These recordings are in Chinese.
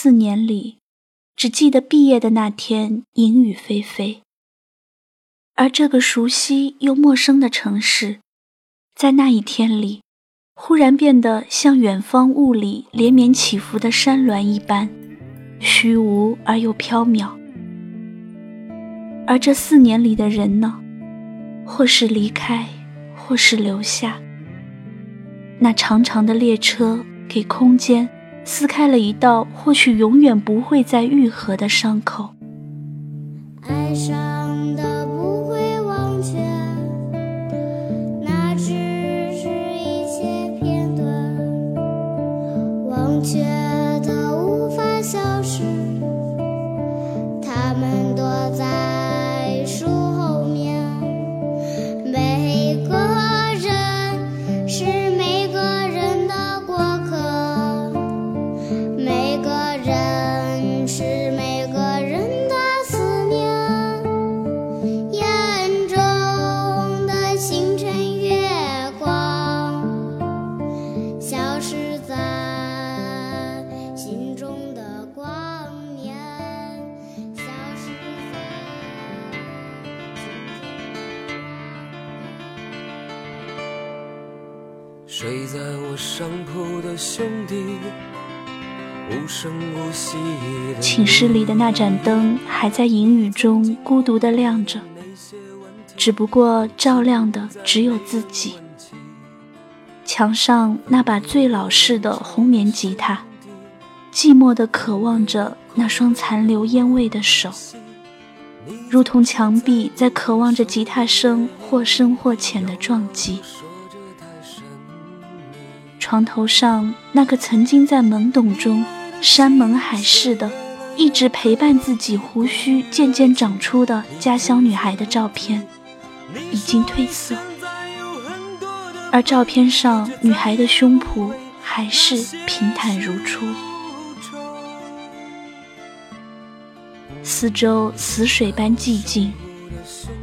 四年里，只记得毕业的那天阴雨霏霏，而这个熟悉又陌生的城市，在那一天里，忽然变得像远方雾里连绵起伏的山峦一般，虚无而又缥缈。而这四年里的人呢，或是离开，或是留下。那长长的列车给空间撕开了一道或许永远不会再愈合的伤口。爱上睡在我上铺的兄弟，无声无息寝室里的那盏灯还在阴雨中孤独地亮着，只不过照亮的只有自己。墙上那把最老式的红棉吉他，寂寞地渴望着那双残留烟味的手，如同墙壁在渴望着吉他声或深或浅的撞击。床头上那个曾经在懵懂中山盟海誓的，一直陪伴自己胡须渐渐长出的家乡女孩的照片，已经褪色，而照片上女孩的胸脯还是平坦如初。四周死水般寂静，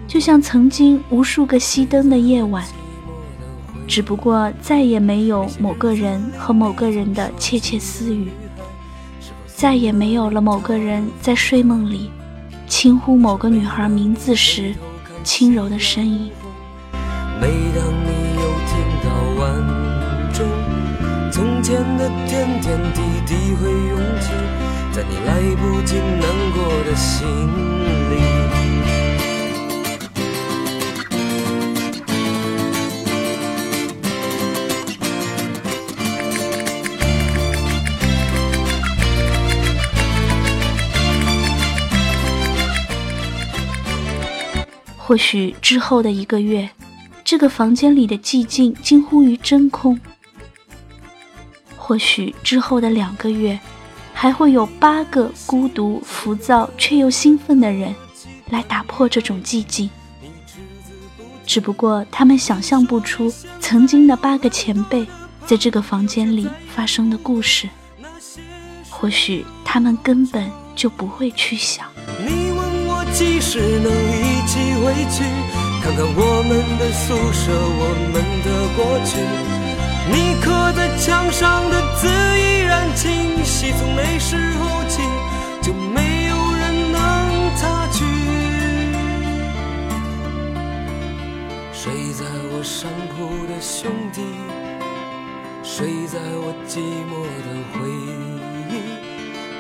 就像曾经无数个熄灯的夜晚。只不过再也没有某个人和某个人的窃窃私语，再也没有了某个人在睡梦里轻呼某个女孩名字时轻柔的声音。每当你又听到晚钟，从前的点点滴滴会涌起，在你来不及难过的心里。或许之后的一个月，这个房间里的寂静近乎于真空。或许之后的两个月，还会有八个孤独、浮躁却又兴奋的人来打破这种寂静。只不过他们想象不出曾经的八个前辈在这个房间里发生的故事。或许他们根本就不会去想。你问我几时能起回去，看看我们的宿舍，我们的过去。你刻在墙上的字依然清晰，从那时候起就没有人能擦去。睡在我上铺的兄弟，睡在我寂寞的回忆。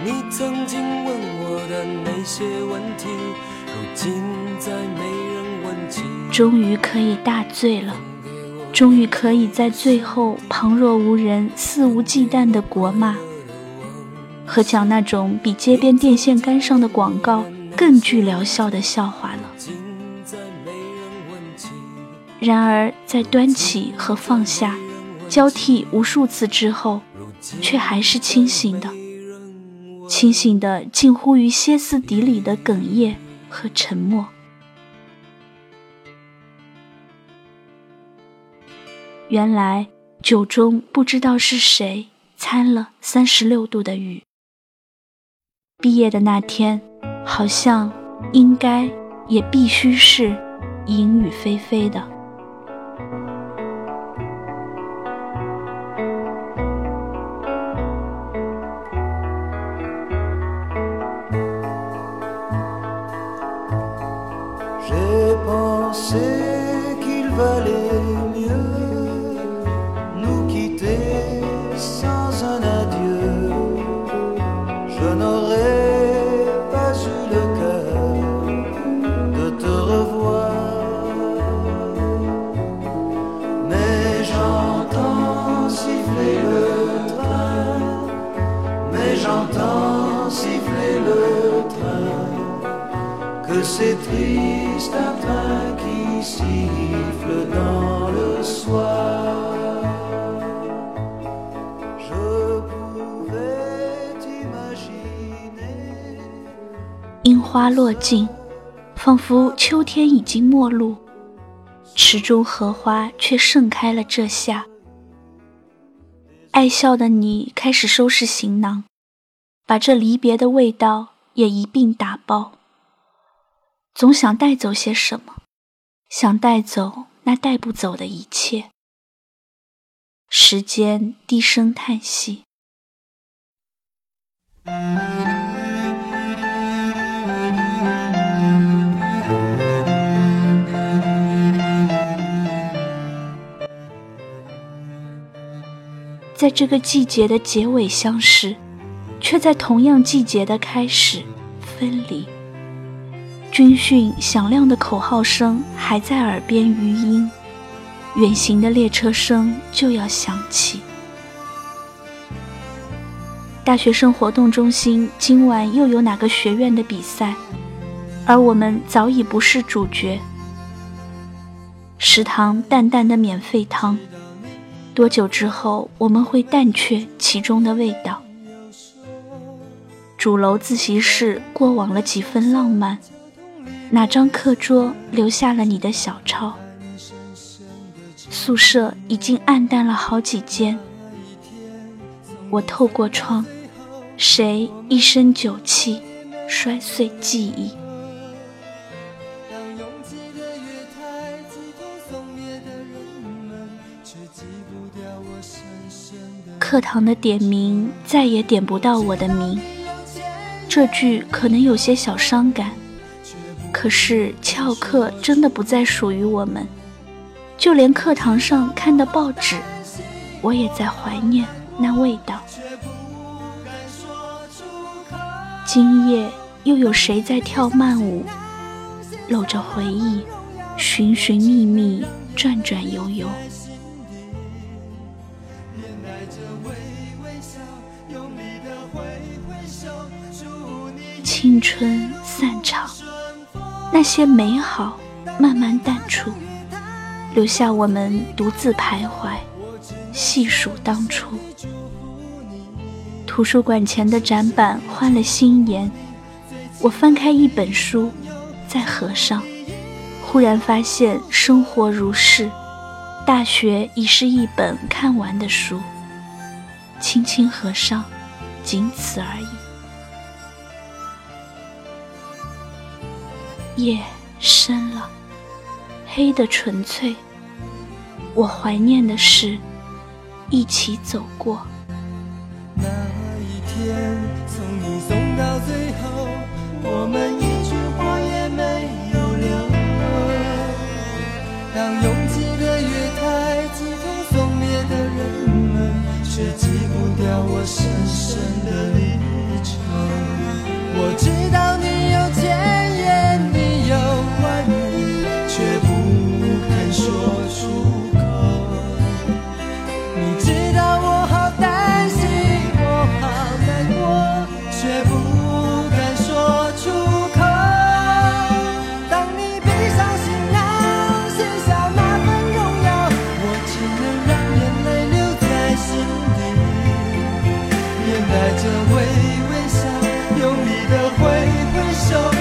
你曾经问我的那些问题，终于可以大醉了，终于可以在最后旁若无人、肆无忌惮的国骂，和讲那种比街边电线杆上的广告更具疗效的笑话了。然而，在端起和放下交替无数次之后，却还是清醒的，清醒的近乎于歇斯底里的哽咽和沉默。原来酒中不知道是谁掺了三十六度的雨。毕业的那天，好像应该也必须是阴雨霏霏的。N'aurais pas eu le cœur de te revoir. Mais j'entends siffler le train, mais j'entends siffler le train, que c'est triste 花落尽，仿佛秋天已经末路，池中荷花却盛开了这夏。爱笑的你开始收拾行囊，把这离别的味道也一并打包。总想带走些什么，想带走那带不走的一切。时间低声叹息。在这个季节的结尾相识，却在同样季节的开始分离。军训响亮的口号声还在耳边余音，远行的列车声就要响起。大学生活动中心今晚又有哪个学院的比赛，而我们早已不是主角。食堂淡淡的免费汤。多久之后，我们会淡却其中的味道？主楼自习室过往了几分浪漫，哪张课桌留下了你的小抄？宿舍已经暗淡了好几间。我透过窗，谁一身酒气，摔碎记忆？课堂的点名再也点不到我的名，这句可能有些小伤感。可是翘课真的不再属于我们，就连课堂上看的报纸，我也在怀念那味道。今夜又有谁在跳慢舞？搂着回忆，寻寻觅觅，转转悠悠。青春散场，那些美好慢慢淡出，留下我们独自徘徊，细数当初。图书馆前的展板换了新颜，我翻开一本书，再合上，忽然发现生活如是，大学已是一本看完的书，轻轻合上，仅此而已。夜深了，黑的纯粹。我怀念的是一起走过。那一天，从你送到最后，我们却挤不掉我深深的离 ever so